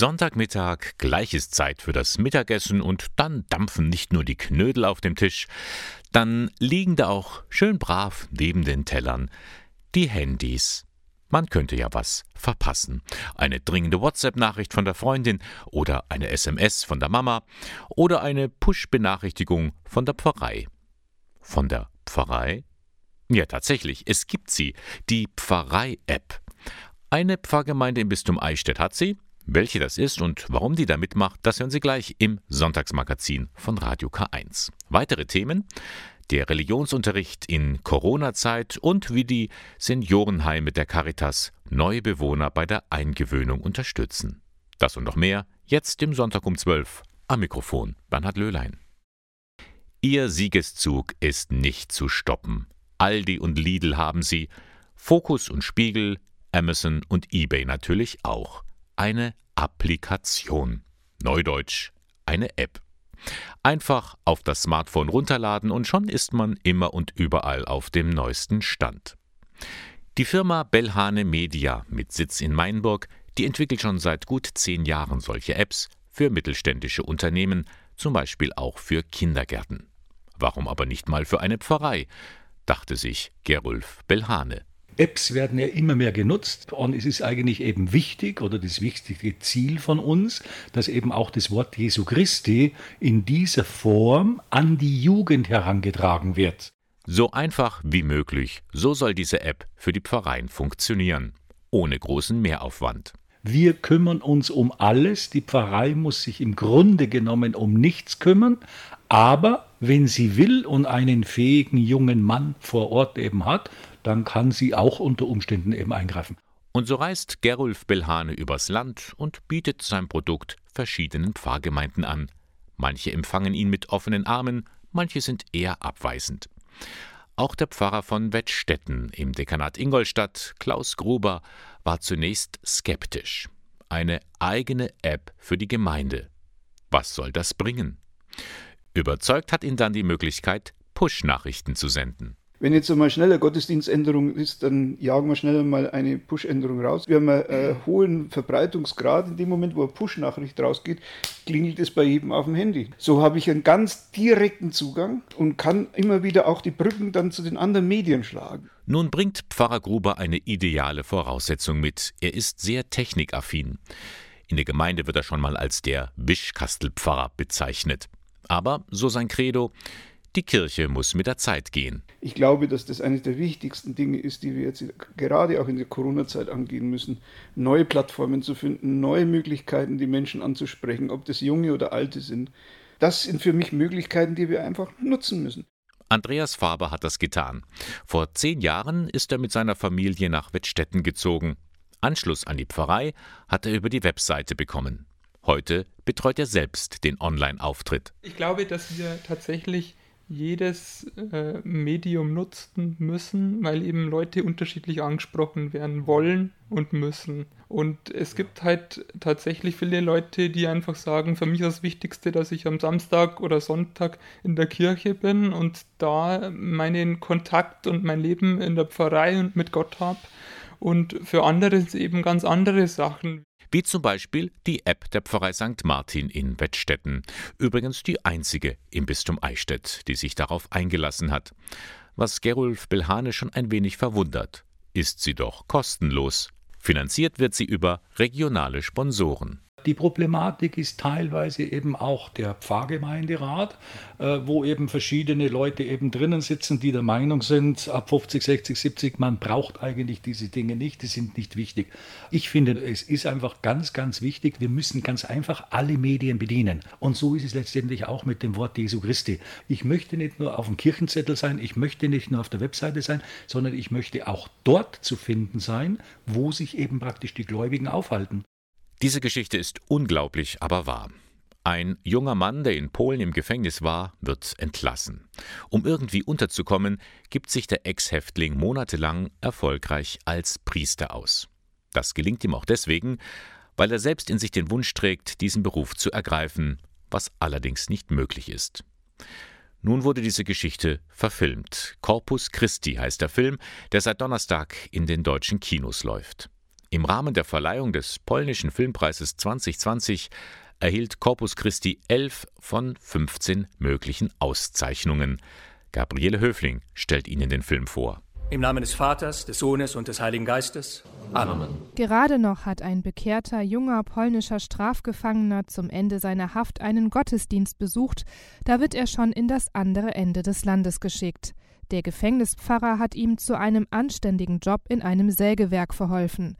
Sonntagmittag, gleiches Zeit für das Mittagessen und dann dampfen nicht nur die Knödel auf dem Tisch, dann liegen da auch schön brav neben den Tellern die Handys. Man könnte ja was verpassen. Eine dringende WhatsApp-Nachricht von der Freundin oder eine SMS von der Mama oder eine Push-Benachrichtigung von der Pfarrei. Von der Pfarrei? Ja, tatsächlich, es gibt sie, die Pfarrei-App. Eine Pfarrgemeinde im Bistum Eichstätt hat sie. Welche das ist und warum die da mitmacht, das hören Sie gleich im Sonntagsmagazin von Radio K1. Weitere Themen? der Religionsunterricht in Corona-Zeit und wie die Seniorenheime der Caritas neue Bewohner bei der Eingewöhnung unterstützen. Das und noch mehr jetzt im Sonntag um 12 am Mikrofon Bernhard Löhlein. Ihr Siegeszug ist nicht zu stoppen. Aldi und Lidl haben sie, Focus und Spiegel, Amazon und eBay natürlich auch. Eine Applikation. Neudeutsch, eine App. Einfach auf das Smartphone runterladen und schon ist man immer und überall auf dem neuesten Stand. Die Firma Bellhane Media mit Sitz in Mainburg, die entwickelt schon seit gut zehn Jahren solche Apps für mittelständische Unternehmen, zum Beispiel auch für Kindergärten. Warum aber nicht mal für eine Pfarrei? dachte sich Gerulf Bellhane. Apps werden ja immer mehr genutzt und es ist eigentlich eben wichtig oder das wichtigste Ziel von uns, dass eben auch das Wort Jesu Christi in dieser Form an die Jugend herangetragen wird. So einfach wie möglich, so soll diese App für die Pfarreien funktionieren, ohne großen Mehraufwand. Wir kümmern uns um alles, die Pfarrei muss sich im Grunde genommen um nichts kümmern, aber wenn sie will und einen fähigen jungen Mann vor Ort eben hat, dann kann sie auch unter Umständen eben eingreifen. Und so reist Gerulf Belhane übers Land und bietet sein Produkt verschiedenen Pfarrgemeinden an. Manche empfangen ihn mit offenen Armen, manche sind eher abweisend. Auch der Pfarrer von Wettstetten im Dekanat Ingolstadt, Klaus Gruber, war zunächst skeptisch. Eine eigene App für die Gemeinde. Was soll das bringen? Überzeugt hat ihn dann die Möglichkeit, Push-Nachrichten zu senden. Wenn jetzt einmal schneller Gottesdienständerung ist, dann jagen wir schneller mal eine Push-Änderung raus. Wir haben einen äh, hohen Verbreitungsgrad. In dem Moment, wo eine Push-Nachricht rausgeht, klingelt es bei jedem auf dem Handy. So habe ich einen ganz direkten Zugang und kann immer wieder auch die Brücken dann zu den anderen Medien schlagen. Nun bringt Pfarrer Gruber eine ideale Voraussetzung mit. Er ist sehr technikaffin. In der Gemeinde wird er schon mal als der Wischkastelpfarrer bezeichnet. Aber, so sein Credo, die Kirche muss mit der Zeit gehen. Ich glaube, dass das eines der wichtigsten Dinge ist, die wir jetzt gerade auch in der Corona-Zeit angehen müssen. Neue Plattformen zu finden, neue Möglichkeiten, die Menschen anzusprechen, ob das junge oder alte sind. Das sind für mich Möglichkeiten, die wir einfach nutzen müssen. Andreas Faber hat das getan. Vor zehn Jahren ist er mit seiner Familie nach Wettstetten gezogen. Anschluss an die Pfarrei hat er über die Webseite bekommen. Heute betreut er selbst den Online-Auftritt. Ich glaube, dass wir tatsächlich jedes äh, Medium nutzen müssen, weil eben Leute unterschiedlich angesprochen werden wollen und müssen. Und es gibt halt tatsächlich viele Leute, die einfach sagen, für mich ist das Wichtigste, dass ich am Samstag oder Sonntag in der Kirche bin und da meinen Kontakt und mein Leben in der Pfarrei und mit Gott habe. Und für andere ist eben ganz andere Sachen wie zum Beispiel die App der Pfarrei St. Martin in Wettstetten, übrigens die einzige im Bistum Eichstätt, die sich darauf eingelassen hat. Was Gerulf Belhane schon ein wenig verwundert, ist sie doch kostenlos. Finanziert wird sie über regionale Sponsoren. Die Problematik ist teilweise eben auch der Pfarrgemeinderat, äh, wo eben verschiedene Leute eben drinnen sitzen, die der Meinung sind, ab 50, 60, 70, man braucht eigentlich diese Dinge nicht, die sind nicht wichtig. Ich finde, es ist einfach ganz, ganz wichtig, wir müssen ganz einfach alle Medien bedienen. Und so ist es letztendlich auch mit dem Wort Jesu Christi. Ich möchte nicht nur auf dem Kirchenzettel sein, ich möchte nicht nur auf der Webseite sein, sondern ich möchte auch dort zu finden sein, wo sich eben praktisch die Gläubigen aufhalten. Diese Geschichte ist unglaublich, aber wahr. Ein junger Mann, der in Polen im Gefängnis war, wird entlassen. Um irgendwie unterzukommen, gibt sich der Ex-Häftling monatelang erfolgreich als Priester aus. Das gelingt ihm auch deswegen, weil er selbst in sich den Wunsch trägt, diesen Beruf zu ergreifen, was allerdings nicht möglich ist. Nun wurde diese Geschichte verfilmt. Corpus Christi heißt der Film, der seit Donnerstag in den deutschen Kinos läuft. Im Rahmen der Verleihung des polnischen Filmpreises 2020 erhielt Corpus Christi 11 von 15 möglichen Auszeichnungen. Gabriele Höfling stellt Ihnen den Film vor. Im Namen des Vaters, des Sohnes und des Heiligen Geistes. Amen. Gerade noch hat ein bekehrter junger polnischer Strafgefangener zum Ende seiner Haft einen Gottesdienst besucht, da wird er schon in das andere Ende des Landes geschickt. Der Gefängnispfarrer hat ihm zu einem anständigen Job in einem Sägewerk verholfen.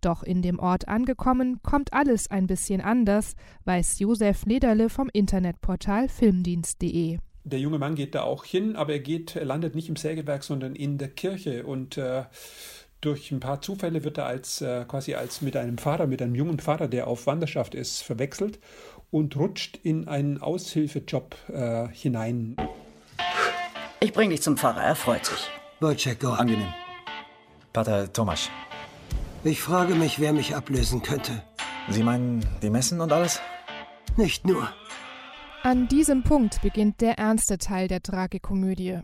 Doch in dem Ort angekommen, kommt alles ein bisschen anders, weiß Josef Lederle vom Internetportal filmdienst.de. Der junge Mann geht da auch hin, aber er geht, er landet nicht im Sägewerk, sondern in der Kirche und äh, durch ein paar Zufälle wird er als äh, quasi als mit einem Pfarrer, mit einem jungen Pfarrer, der auf Wanderschaft ist, verwechselt und rutscht in einen Aushilfejob äh, hinein. Ich bring dich zum Pfarrer, er freut sich. Wojciech, Angenehm. Pater Tomasz. Ich frage mich, wer mich ablösen könnte. Sie meinen die Messen und alles? Nicht nur. An diesem Punkt beginnt der ernste Teil der Tragikomödie.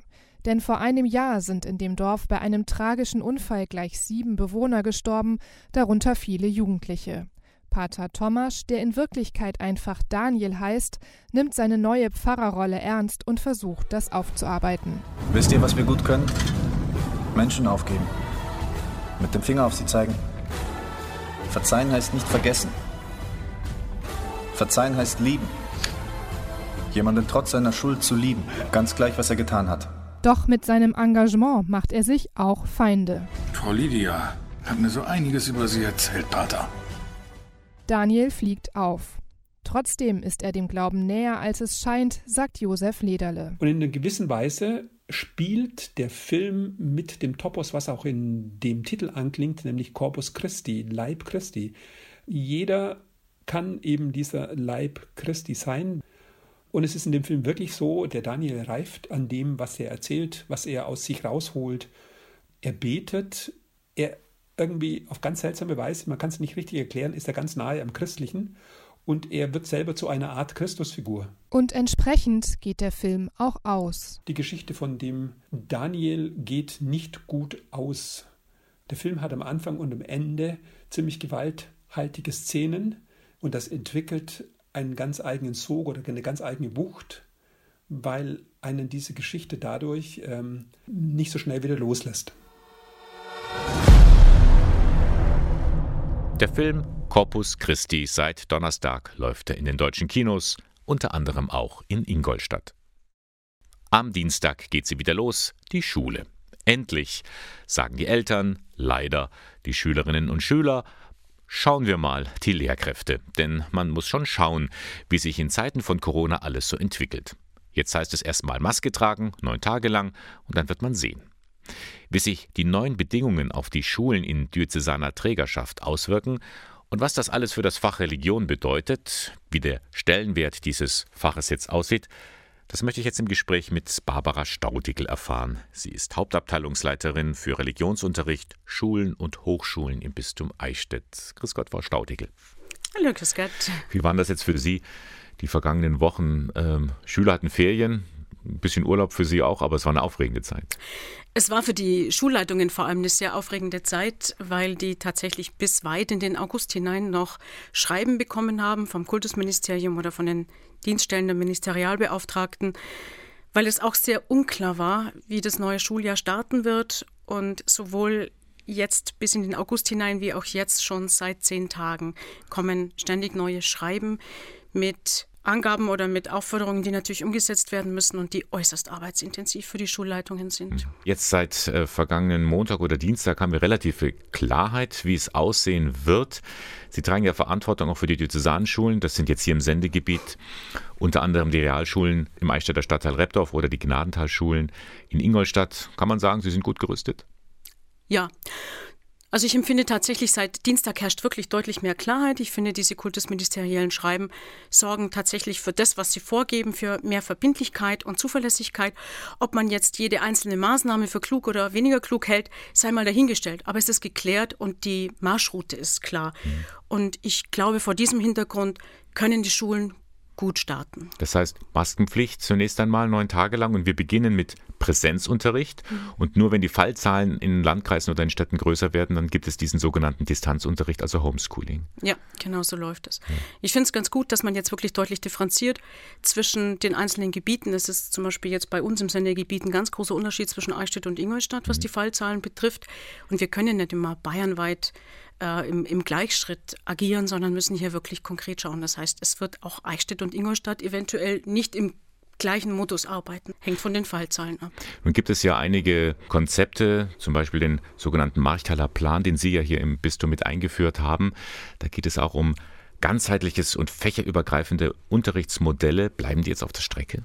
Denn vor einem Jahr sind in dem Dorf bei einem tragischen Unfall gleich sieben Bewohner gestorben, darunter viele Jugendliche. Pater Tomasz, der in Wirklichkeit einfach Daniel heißt, nimmt seine neue Pfarrerrolle ernst und versucht, das aufzuarbeiten. Wisst ihr, was wir gut können? Menschen aufgeben. Mit dem Finger auf sie zeigen. Verzeihen heißt nicht vergessen. Verzeihen heißt lieben. Jemanden trotz seiner Schuld zu lieben, ganz gleich, was er getan hat. Doch mit seinem Engagement macht er sich auch Feinde. Frau Lydia hat mir so einiges über Sie erzählt, Pater. Daniel fliegt auf. Trotzdem ist er dem Glauben näher, als es scheint, sagt Josef Lederle. Und in einer gewissen Weise spielt der Film mit dem Topos, was auch in dem Titel anklingt, nämlich Corpus Christi, Leib Christi. Jeder kann eben dieser Leib Christi sein. Und es ist in dem Film wirklich so, der Daniel reift an dem, was er erzählt, was er aus sich rausholt. Er betet, er irgendwie auf ganz seltsame Weise, man kann es nicht richtig erklären, ist er ganz nahe am Christlichen und er wird selber zu einer Art Christusfigur. Und entsprechend geht der Film auch aus. Die Geschichte von dem Daniel geht nicht gut aus. Der Film hat am Anfang und am Ende ziemlich gewalthaltige Szenen und das entwickelt einen ganz eigenen Sog oder eine ganz eigene Wucht, weil einen diese Geschichte dadurch ähm, nicht so schnell wieder loslässt. Der Film Corpus Christi seit Donnerstag läuft er in den deutschen Kinos, unter anderem auch in Ingolstadt. Am Dienstag geht sie wieder los, die Schule. Endlich, sagen die Eltern, leider die Schülerinnen und Schüler. Schauen wir mal die Lehrkräfte, denn man muss schon schauen, wie sich in Zeiten von Corona alles so entwickelt. Jetzt heißt es erstmal Maske tragen, neun Tage lang, und dann wird man sehen. Wie sich die neuen Bedingungen auf die Schulen in diözesaner Trägerschaft auswirken und was das alles für das Fach Religion bedeutet, wie der Stellenwert dieses Faches jetzt aussieht, das möchte ich jetzt im Gespräch mit Barbara Staudigl erfahren. Sie ist Hauptabteilungsleiterin für Religionsunterricht, Schulen und Hochschulen im Bistum Eichstätt. Grüß Gott, Frau Staudigl. Hallo, grüß Gott. Wie waren das jetzt für Sie, die vergangenen Wochen? Ähm, Schüler hatten Ferien, ein bisschen Urlaub für Sie auch, aber es war eine aufregende Zeit. Es war für die Schulleitungen vor allem eine sehr aufregende Zeit, weil die tatsächlich bis weit in den August hinein noch Schreiben bekommen haben vom Kultusministerium oder von den Dienststellen der Ministerialbeauftragten, weil es auch sehr unklar war, wie das neue Schuljahr starten wird und sowohl jetzt bis in den August hinein wie auch jetzt schon seit zehn Tagen kommen ständig neue Schreiben mit Angaben oder mit Aufforderungen, die natürlich umgesetzt werden müssen und die äußerst arbeitsintensiv für die Schulleitungen sind. Jetzt seit äh, vergangenen Montag oder Dienstag haben wir relativ viel Klarheit, wie es aussehen wird. Sie tragen ja Verantwortung auch für die Diözesanschulen. Das sind jetzt hier im Sendegebiet unter anderem die Realschulen im Eichstätter Stadtteil Repdorf oder die Gnadentalschulen in Ingolstadt. Kann man sagen, Sie sind gut gerüstet? Ja. Also ich empfinde tatsächlich, seit Dienstag herrscht wirklich deutlich mehr Klarheit. Ich finde, diese kultusministeriellen Schreiben sorgen tatsächlich für das, was sie vorgeben, für mehr Verbindlichkeit und Zuverlässigkeit. Ob man jetzt jede einzelne Maßnahme für klug oder weniger klug hält, sei mal dahingestellt. Aber es ist geklärt und die Marschroute ist klar. Mhm. Und ich glaube, vor diesem Hintergrund können die Schulen gut starten. Das heißt, Maskenpflicht zunächst einmal neun Tage lang und wir beginnen mit Präsenzunterricht. Mhm. Und nur wenn die Fallzahlen in Landkreisen oder in Städten größer werden, dann gibt es diesen sogenannten Distanzunterricht, also Homeschooling. Ja, genau so läuft es. Ja. Ich finde es ganz gut, dass man jetzt wirklich deutlich differenziert zwischen den einzelnen Gebieten. Es ist zum Beispiel jetzt bei uns im Sendegebiet ein ganz großer Unterschied zwischen Eichstätt und Ingolstadt, was mhm. die Fallzahlen betrifft. Und wir können nicht immer bayernweit äh, im, im, Gleichschritt agieren, sondern müssen hier wirklich konkret schauen. Das heißt, es wird auch Eichstätt und Ingolstadt eventuell nicht im gleichen Modus arbeiten. Hängt von den Fallzahlen ab. Nun gibt es ja einige Konzepte, zum Beispiel den sogenannten Marchtaler Plan, den Sie ja hier im Bistum mit eingeführt haben. Da geht es auch um ganzheitliches und fächerübergreifende Unterrichtsmodelle. Bleiben die jetzt auf der Strecke?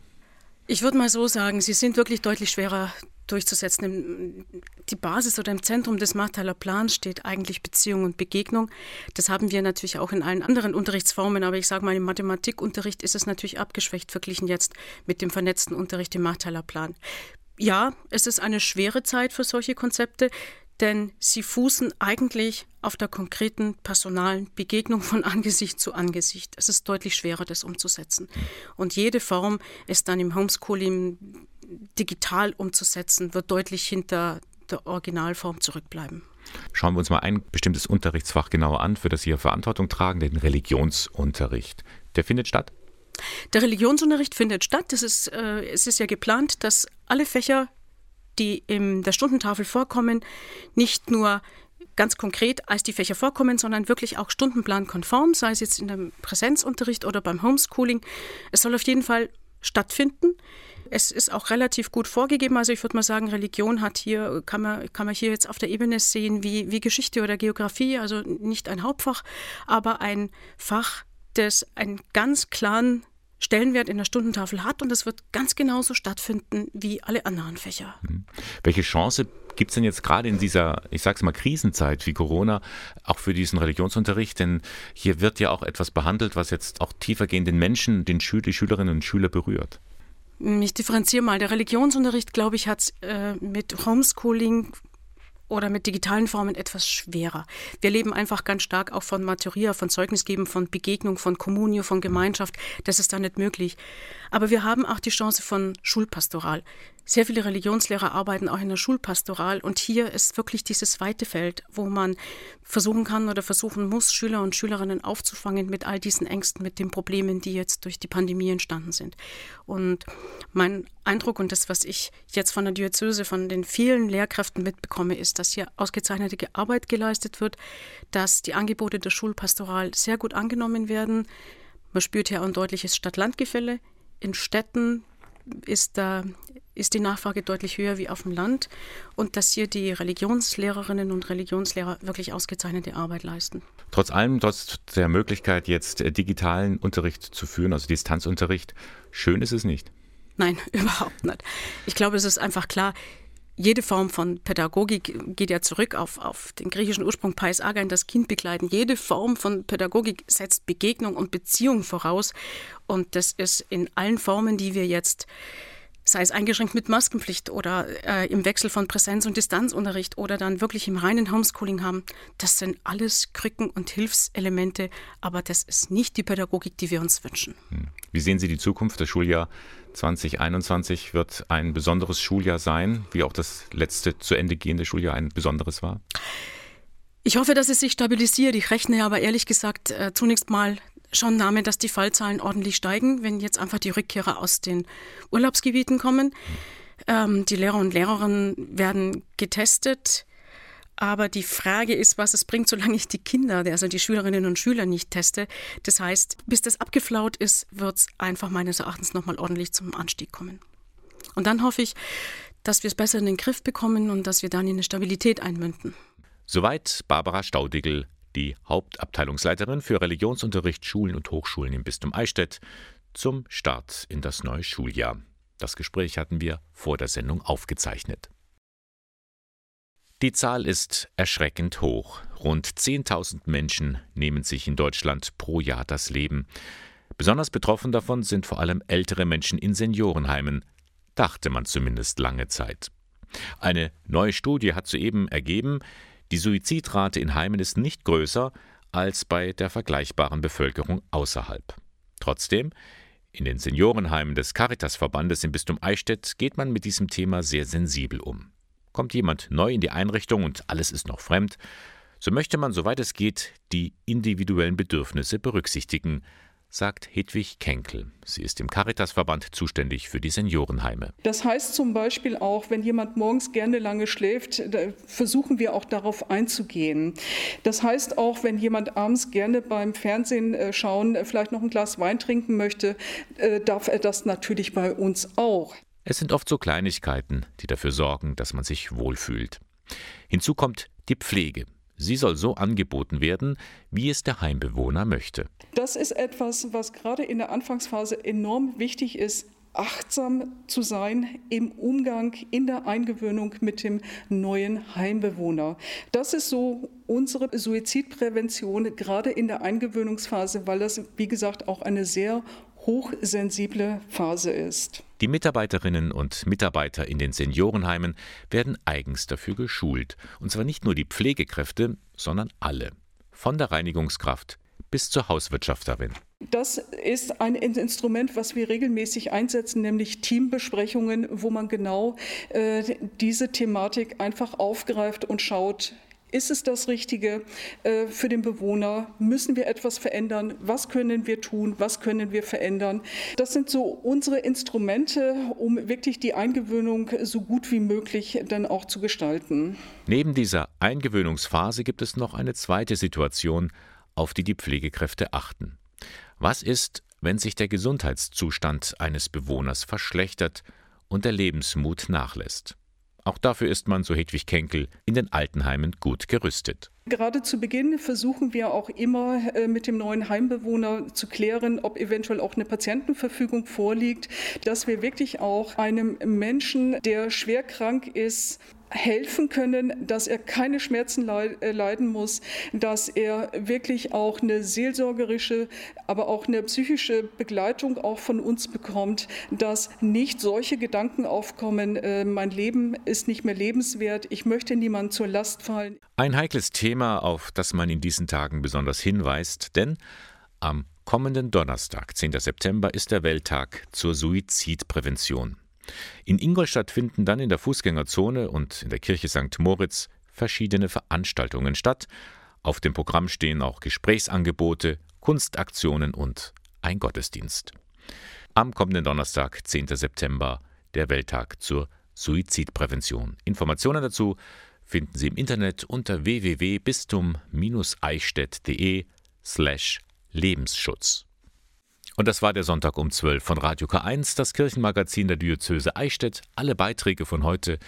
Ich würde mal so sagen, sie sind wirklich deutlich schwerer durchzusetzen. Die Basis oder im Zentrum des Marthaler Plans steht eigentlich Beziehung und Begegnung. Das haben wir natürlich auch in allen anderen Unterrichtsformen, aber ich sage mal, im Mathematikunterricht ist es natürlich abgeschwächt verglichen jetzt mit dem vernetzten Unterricht im Marthaler Plan. Ja, es ist eine schwere Zeit für solche Konzepte denn sie fußen eigentlich auf der konkreten personalen Begegnung von Angesicht zu Angesicht. Es ist deutlich schwerer, das umzusetzen. Und jede Form, es dann im Homeschooling digital umzusetzen, wird deutlich hinter der Originalform zurückbleiben. Schauen wir uns mal ein bestimmtes Unterrichtsfach genauer an, für das Sie ja Verantwortung tragen, den Religionsunterricht. Der findet statt? Der Religionsunterricht findet statt. Das ist, äh, es ist ja geplant, dass alle Fächer die in der Stundentafel vorkommen, nicht nur ganz konkret als die Fächer vorkommen, sondern wirklich auch stundenplankonform, sei es jetzt in dem Präsenzunterricht oder beim Homeschooling. Es soll auf jeden Fall stattfinden. Es ist auch relativ gut vorgegeben. Also ich würde mal sagen, Religion hat hier, kann man, kann man hier jetzt auf der Ebene sehen wie, wie Geschichte oder Geografie, also nicht ein Hauptfach, aber ein Fach, das einen ganz klaren Stellenwert in der Stundentafel hat und das wird ganz genauso stattfinden wie alle anderen Fächer. Mhm. Welche Chance gibt es denn jetzt gerade in dieser, ich sage es mal, Krisenzeit wie Corona auch für diesen Religionsunterricht? Denn hier wird ja auch etwas behandelt, was jetzt auch tiefergehend den Menschen, den Schül die Schülerinnen und Schüler berührt. Ich differenziere mal. Der Religionsunterricht, glaube ich, hat äh, mit Homeschooling oder mit digitalen Formen etwas schwerer. Wir leben einfach ganz stark auch von Maturia, von Zeugnisgeben, von Begegnung, von Kommunio, von Gemeinschaft. Das ist da nicht möglich. Aber wir haben auch die Chance von Schulpastoral. Sehr viele Religionslehrer arbeiten auch in der Schulpastoral und hier ist wirklich dieses weite Feld, wo man versuchen kann oder versuchen muss, Schüler und Schülerinnen aufzufangen mit all diesen Ängsten, mit den Problemen, die jetzt durch die Pandemie entstanden sind. Und mein Eindruck und das, was ich jetzt von der Diözese, von den vielen Lehrkräften mitbekomme, ist, dass hier ausgezeichnete Arbeit geleistet wird, dass die Angebote der Schulpastoral sehr gut angenommen werden. Man spürt hier ein deutliches Stadt-Land-Gefälle. In Städten ist, da, ist die Nachfrage deutlich höher wie auf dem Land und dass hier die Religionslehrerinnen und Religionslehrer wirklich ausgezeichnete Arbeit leisten. Trotz allem, trotz der Möglichkeit, jetzt äh, digitalen Unterricht zu führen, also Distanzunterricht, schön ist es nicht. Nein, überhaupt nicht. Ich glaube, es ist einfach klar, jede Form von Pädagogik geht ja zurück auf, auf den griechischen Ursprung Pais Agein, das Kind begleiten. Jede Form von Pädagogik setzt Begegnung und Beziehung voraus. Und das ist in allen Formen, die wir jetzt sei es eingeschränkt mit Maskenpflicht oder äh, im Wechsel von Präsenz- und Distanzunterricht oder dann wirklich im reinen Homeschooling haben, das sind alles Krücken und Hilfselemente, aber das ist nicht die Pädagogik, die wir uns wünschen. Hm. Wie sehen Sie die Zukunft? Das Schuljahr 2021 wird ein besonderes Schuljahr sein, wie auch das letzte zu Ende gehende Schuljahr ein besonderes war? Ich hoffe, dass es sich stabilisiert. Ich rechne aber ehrlich gesagt äh, zunächst mal schon damit, dass die Fallzahlen ordentlich steigen, wenn jetzt einfach die Rückkehrer aus den Urlaubsgebieten kommen. Ähm, die Lehrer und Lehrerinnen werden getestet. Aber die Frage ist, was es bringt, solange ich die Kinder, also die Schülerinnen und Schüler nicht teste. Das heißt, bis das abgeflaut ist, wird es einfach meines Erachtens nochmal ordentlich zum Anstieg kommen. Und dann hoffe ich, dass wir es besser in den Griff bekommen und dass wir dann in eine Stabilität einmünden. Soweit Barbara Staudigl die Hauptabteilungsleiterin für Religionsunterricht, Schulen und Hochschulen im Bistum Eichstätt, zum Start in das neue Schuljahr. Das Gespräch hatten wir vor der Sendung aufgezeichnet. Die Zahl ist erschreckend hoch. Rund 10.000 Menschen nehmen sich in Deutschland pro Jahr das Leben. Besonders betroffen davon sind vor allem ältere Menschen in Seniorenheimen, dachte man zumindest lange Zeit. Eine neue Studie hat soeben ergeben, die Suizidrate in Heimen ist nicht größer als bei der vergleichbaren Bevölkerung außerhalb. Trotzdem, In den Seniorenheimen des Caritasverbandes im Bistum Eichstätt geht man mit diesem Thema sehr sensibel um. Kommt jemand neu in die Einrichtung und alles ist noch fremd, so möchte man, soweit es geht, die individuellen Bedürfnisse berücksichtigen, sagt Hedwig Kenkel. Sie ist im Caritasverband zuständig für die Seniorenheime. Das heißt zum Beispiel auch, wenn jemand morgens gerne lange schläft, versuchen wir auch darauf einzugehen. Das heißt auch, wenn jemand abends gerne beim Fernsehen äh, schauen, äh, vielleicht noch ein Glas Wein trinken möchte, äh, darf er das natürlich bei uns auch. Es sind oft so Kleinigkeiten, die dafür sorgen, dass man sich wohlfühlt. Hinzu kommt die Pflege. Sie soll so angeboten werden, wie es der Heimbewohner möchte. Das ist etwas, was gerade in der Anfangsphase enorm wichtig ist, achtsam zu sein im Umgang, in der Eingewöhnung mit dem neuen Heimbewohner. Das ist so unsere Suizidprävention, gerade in der Eingewöhnungsphase, weil das, wie gesagt, auch eine sehr hochsensible Phase ist. Die Mitarbeiterinnen und Mitarbeiter in den Seniorenheimen werden eigens dafür geschult. Und zwar nicht nur die Pflegekräfte, sondern alle. Von der Reinigungskraft bis zur Hauswirtschafterin. Das ist ein Instrument, was wir regelmäßig einsetzen, nämlich Teambesprechungen, wo man genau äh, diese Thematik einfach aufgreift und schaut, ist es das Richtige äh, für den Bewohner? Müssen wir etwas verändern? Was können wir tun? Was können wir verändern? Das sind so unsere Instrumente, um wirklich die Eingewöhnung so gut wie möglich dann auch zu gestalten. Neben dieser Eingewöhnungsphase gibt es noch eine zweite Situation, auf die die Pflegekräfte achten. Was ist, wenn sich der Gesundheitszustand eines Bewohners verschlechtert und der Lebensmut nachlässt? Auch dafür ist man, so Hedwig Kenkel, in den Altenheimen gut gerüstet. Gerade zu Beginn versuchen wir auch immer äh, mit dem neuen Heimbewohner zu klären, ob eventuell auch eine Patientenverfügung vorliegt, dass wir wirklich auch einem Menschen, der schwer krank ist, helfen können, dass er keine Schmerzen äh, leiden muss, dass er wirklich auch eine seelsorgerische, aber auch eine psychische Begleitung auch von uns bekommt, dass nicht solche Gedanken aufkommen, äh, mein Leben ist nicht mehr lebenswert, ich möchte niemandem zur Last fallen. Ein heikles Thema, auf das man in diesen Tagen besonders hinweist, denn am kommenden Donnerstag, 10. September, ist der Welttag zur Suizidprävention. In Ingolstadt finden dann in der Fußgängerzone und in der Kirche St. Moritz verschiedene Veranstaltungen statt. Auf dem Programm stehen auch Gesprächsangebote, Kunstaktionen und ein Gottesdienst. Am kommenden Donnerstag, 10. September, der Welttag zur Suizidprävention. Informationen dazu finden Sie im Internet unter www.bistum-eichstätt.de slash Lebensschutz. Und das war der Sonntag um 12 von Radio K1, das Kirchenmagazin der Diözese Eichstätt. Alle Beiträge von heute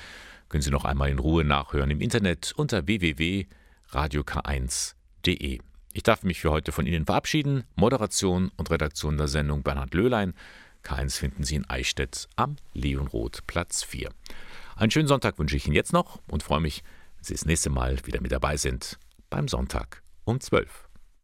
können Sie noch einmal in Ruhe nachhören im Internet unter www.radiok1.de. Ich darf mich für heute von Ihnen verabschieden. Moderation und Redaktion der Sendung Bernhard Löhlein. K1 finden Sie in Eichstätt am Leonroth Platz 4. Einen schönen Sonntag wünsche ich Ihnen jetzt noch und freue mich, wenn Sie das nächste Mal wieder mit dabei sind beim Sonntag um 12.